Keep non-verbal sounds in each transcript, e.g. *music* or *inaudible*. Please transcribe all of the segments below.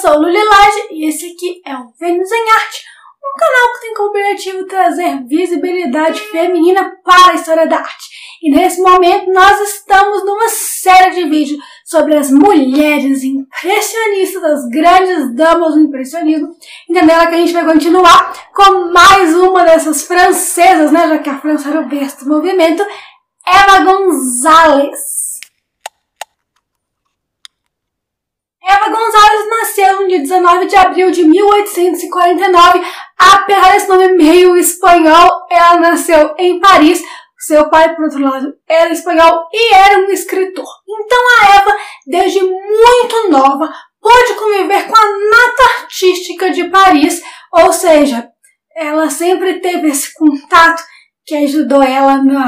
sou Luli Lage e esse aqui é o Vênus em Arte, um canal que tem como objetivo trazer visibilidade feminina para a história da arte. E nesse momento nós estamos numa série de vídeos sobre as mulheres impressionistas, as grandes damas do impressionismo. Entendendo que a gente vai continuar com mais uma dessas francesas, né? Já que a França era o berço do movimento, Eva Gonzalez. Eva Gonzalez dia 19 de abril de 1849. Apesar desse nome meio espanhol, ela nasceu em Paris. Seu pai, por outro lado, era espanhol e era um escritor. Então a Eva, desde muito nova, pôde conviver com a nata artística de Paris, ou seja, ela sempre teve esse contato que ajudou ela no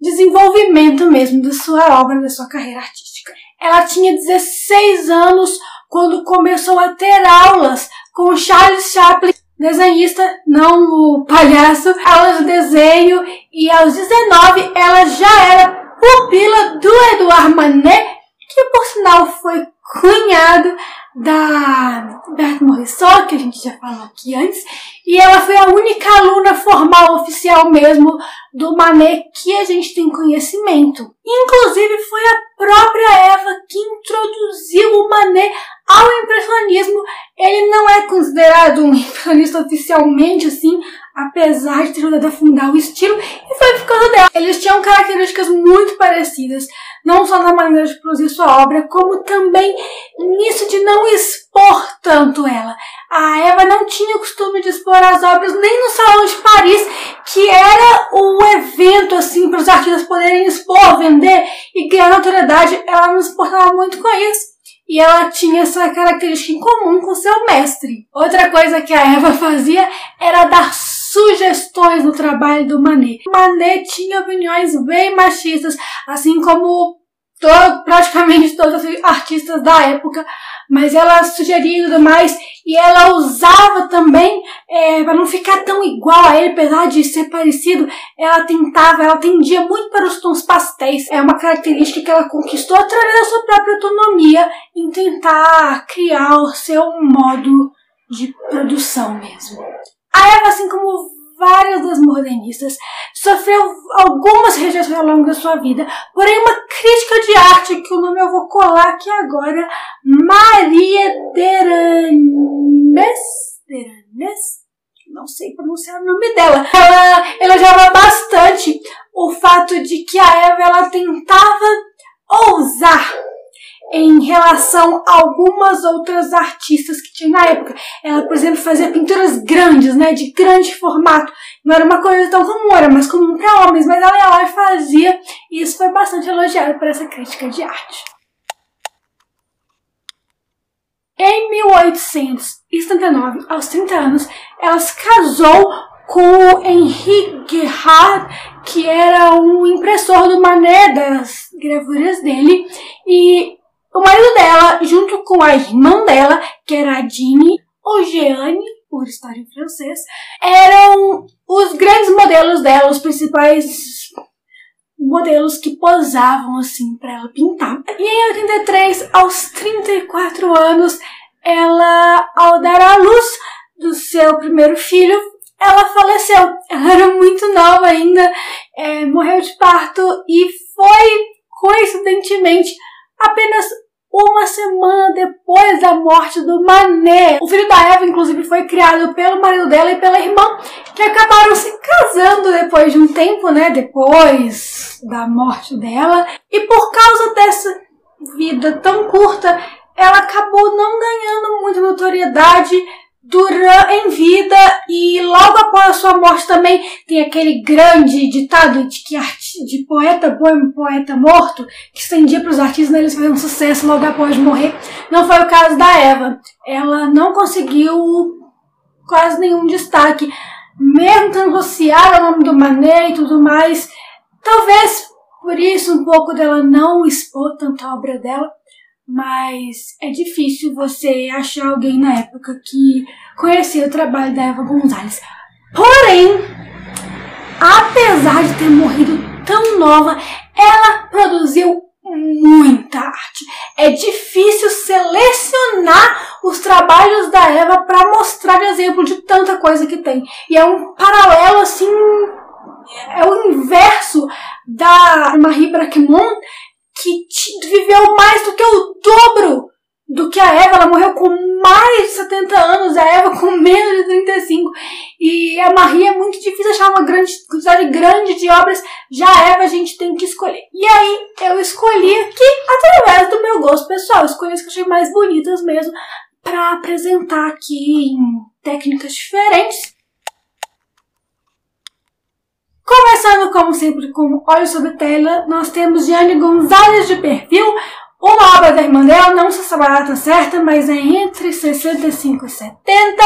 desenvolvimento mesmo da sua obra, da sua carreira artística. Ela tinha 16 anos quando começou a ter aulas com Charles Chaplin, desenhista, não o palhaço, aulas de desenho e aos 19 ela já era pupila do Edouard Manet, que por sinal foi cunhado da Berta Morisot, que a gente já falou aqui antes, e ela foi a única aluna formal oficial mesmo do Manet que a gente tem conhecimento. Inclusive foi a própria Eva que introduziu o Manet ao impressionismo. Ele não é considerado um impressionista oficialmente assim, apesar de ter ajudado a fundar o estilo, e foi por causa dela. Eles tinham características muito parecidas, não só na maneira de produzir sua obra, como também nisso de não expor tanto ela. A Eva não tinha o costume de expor as obras nem no Salão de Paris, que era o evento assim para os artistas poderem expor, vender e ganhar notoriedade. Ela não se importava muito com isso e ela tinha essa característica em comum com seu mestre. Outra coisa que a Eva fazia era dar sugestões no trabalho do Manet. Manet tinha opiniões bem machistas, assim como todo, praticamente todos os artistas da época, mas ela sugeria tudo mais, e ela usava também, é, para não ficar tão igual a ele, apesar de ser parecido, ela tentava, ela tendia muito para os tons pastéis. É uma característica que ela conquistou através da sua própria autonomia em tentar criar o seu modo de produção mesmo. A Eva, assim como várias das modernistas, sofreu algumas rejeições ao longo da sua vida, porém uma crítica de arte, que o nome eu vou colar aqui agora, Maria Deranes, Deranes? Não sei pronunciar o nome dela. Ela elogiava bastante o fato de que a Eva ela tentava ousar em relação a algumas outras artistas que tinha na época. Ela, por exemplo, fazia pinturas grandes, né, de grande formato. Não era uma coisa tão comum, era mais comum para homens, mas ela ia lá e fazia, e isso foi bastante elogiado por essa crítica de arte. Em 1879, aos 30 anos, ela se casou com Henri Gerhard, que era um impressor do Manet das gravuras dele, e o marido dela, junto com a irmã dela, que era a Jeanne, ou Jeanne, por estar em francês, eram os grandes modelos dela, os principais modelos que posavam assim para ela pintar. E em 83, aos 34 anos, ela, ao dar à luz do seu primeiro filho, ela faleceu. Ela era muito nova ainda, é, morreu de parto e foi coincidentemente apenas uma semana depois da morte do Mané. O filho da Eva, inclusive, foi criado pelo marido dela e pela irmã, que acabaram se casando depois de um tempo, né? Depois da morte dela. E por causa dessa vida tão curta, ela acabou não ganhando muita notoriedade durante, em vida e logo após a sua morte também tem aquele grande ditado de que de poeta bom poeta morto que estendia para os artistas né, eles faziam sucesso logo após morrer. Não foi o caso da Eva. Ela não conseguiu quase nenhum destaque, mesmo tendo associado o nome do Manet e tudo mais. Talvez por isso um pouco dela não expor tanto a obra dela mas é difícil você achar alguém na época que conhecia o trabalho da Eva Gonzalez. Porém, apesar de ter morrido tão nova, ela produziu muita arte. É difícil selecionar Eva para mostrar exemplo de tanta coisa que tem. E é um paralelo assim, é o inverso da Marie Braquemont, que viveu mais do que o dobro do que a Eva. Ela morreu com mais de 70 anos, a Eva *laughs* com menos de 35. E a Marie é muito difícil achar uma grande quantidade grande de obras. Já a Eva a gente tem que escolher. E aí eu escolhi aqui, através do meu gosto pessoal, escolhi as que eu achei mais bonitas mesmo, para apresentar aqui em técnicas diferentes. Começando, como sempre, com Olhos sobre Tela, nós temos Jane Gonzalez de perfil, uma obra da irmã dela, não sei se a barata certa, mas é entre 65 e 70.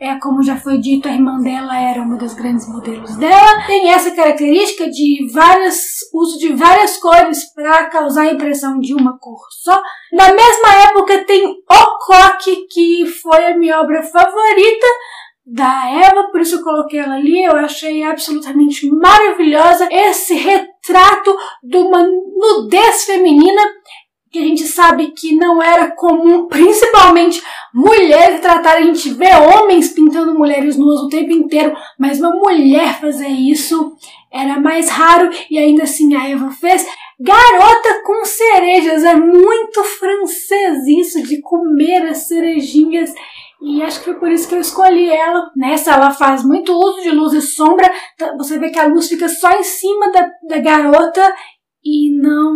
É, como já foi dito, a irmã dela era uma dos grandes modelos dela. Tem essa característica de várias, uso de várias cores para causar a impressão de uma cor só. Na mesma época tem O Coque, que foi a minha obra favorita da Eva, por isso eu coloquei ela ali. Eu achei absolutamente maravilhosa esse retrato de uma nudez feminina que a gente sabe que não era comum, principalmente mulheres tratarem, a gente vê homens pintando mulheres nuas o tempo inteiro, mas uma mulher fazer isso era mais raro e ainda assim a Eva fez. Garota com cerejas, é muito francês isso de comer as cerejinhas. E acho que foi por isso que eu escolhi ela. Nessa ela faz muito uso de luz e sombra. Você vê que a luz fica só em cima da, da garota e não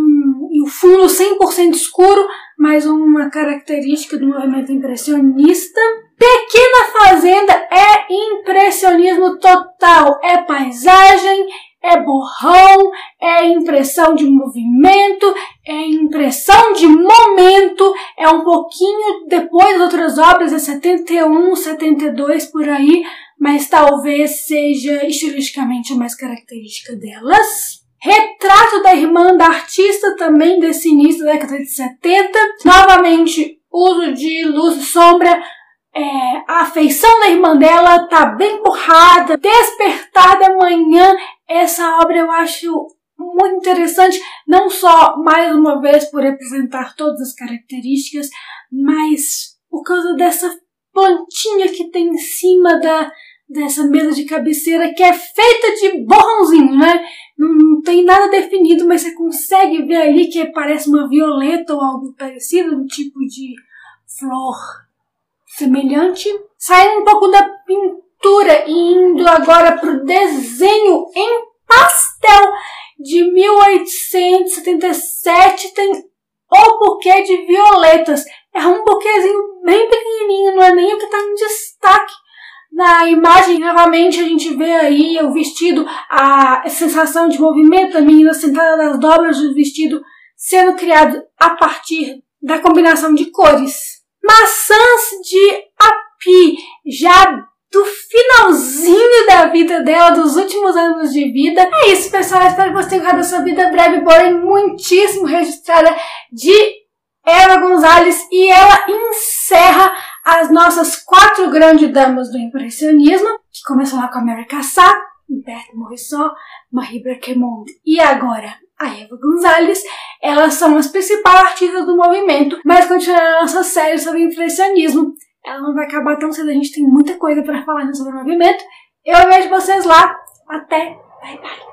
e o fundo 100% escuro, mais uma característica do movimento impressionista. Pequena Fazenda é impressionismo total, é paisagem, é borrão, é impressão de movimento, é impressão de momento, é um pouquinho depois das outras obras, é 71, 72 por aí, mas talvez seja estilisticamente a mais característica delas. Retrato da irmã da artista também desse início da década de 70. Novamente, uso de luz e sombra. É, a afeição da irmã dela tá bem borrada. Despertar da manhã. Essa obra eu acho muito interessante, não só mais uma vez por representar todas as características, mas por causa dessa plantinha que tem em cima da, dessa mesa de cabeceira que é feita de borrãozinho, né? Não, não, tem nada definido, mas você consegue ver ali que parece uma violeta ou algo parecido, um tipo de flor semelhante. Saindo um pouco da pintura e indo agora para o desenho em pastel de 1877, tem o buquê de violetas. É um buquêzinho bem pequenininho, não é nem o que está em destaque na imagem, novamente, a gente vê aí o vestido, a sensação de movimento da menina sentada nas dobras do vestido sendo criado a partir da combinação de cores. Maçãs de api, já do finalzinho da vida dela, dos últimos anos de vida. É isso, pessoal. Espero que vocês tenham gostado dessa vida breve, porém muitíssimo registrada de Eva Gonzalez e ela encerra as nossas quatro grandes damas do impressionismo, que começam lá com a Mary Cassatt, Berthe Morisot, Marie Brequemont e agora a Eva Gonzalez, elas são as principais artistas do movimento, mas continuando a nossa série sobre impressionismo, ela não vai acabar tão cedo, a gente tem muita coisa para falar sobre o movimento. Eu vejo vocês lá. Até. Bye bye.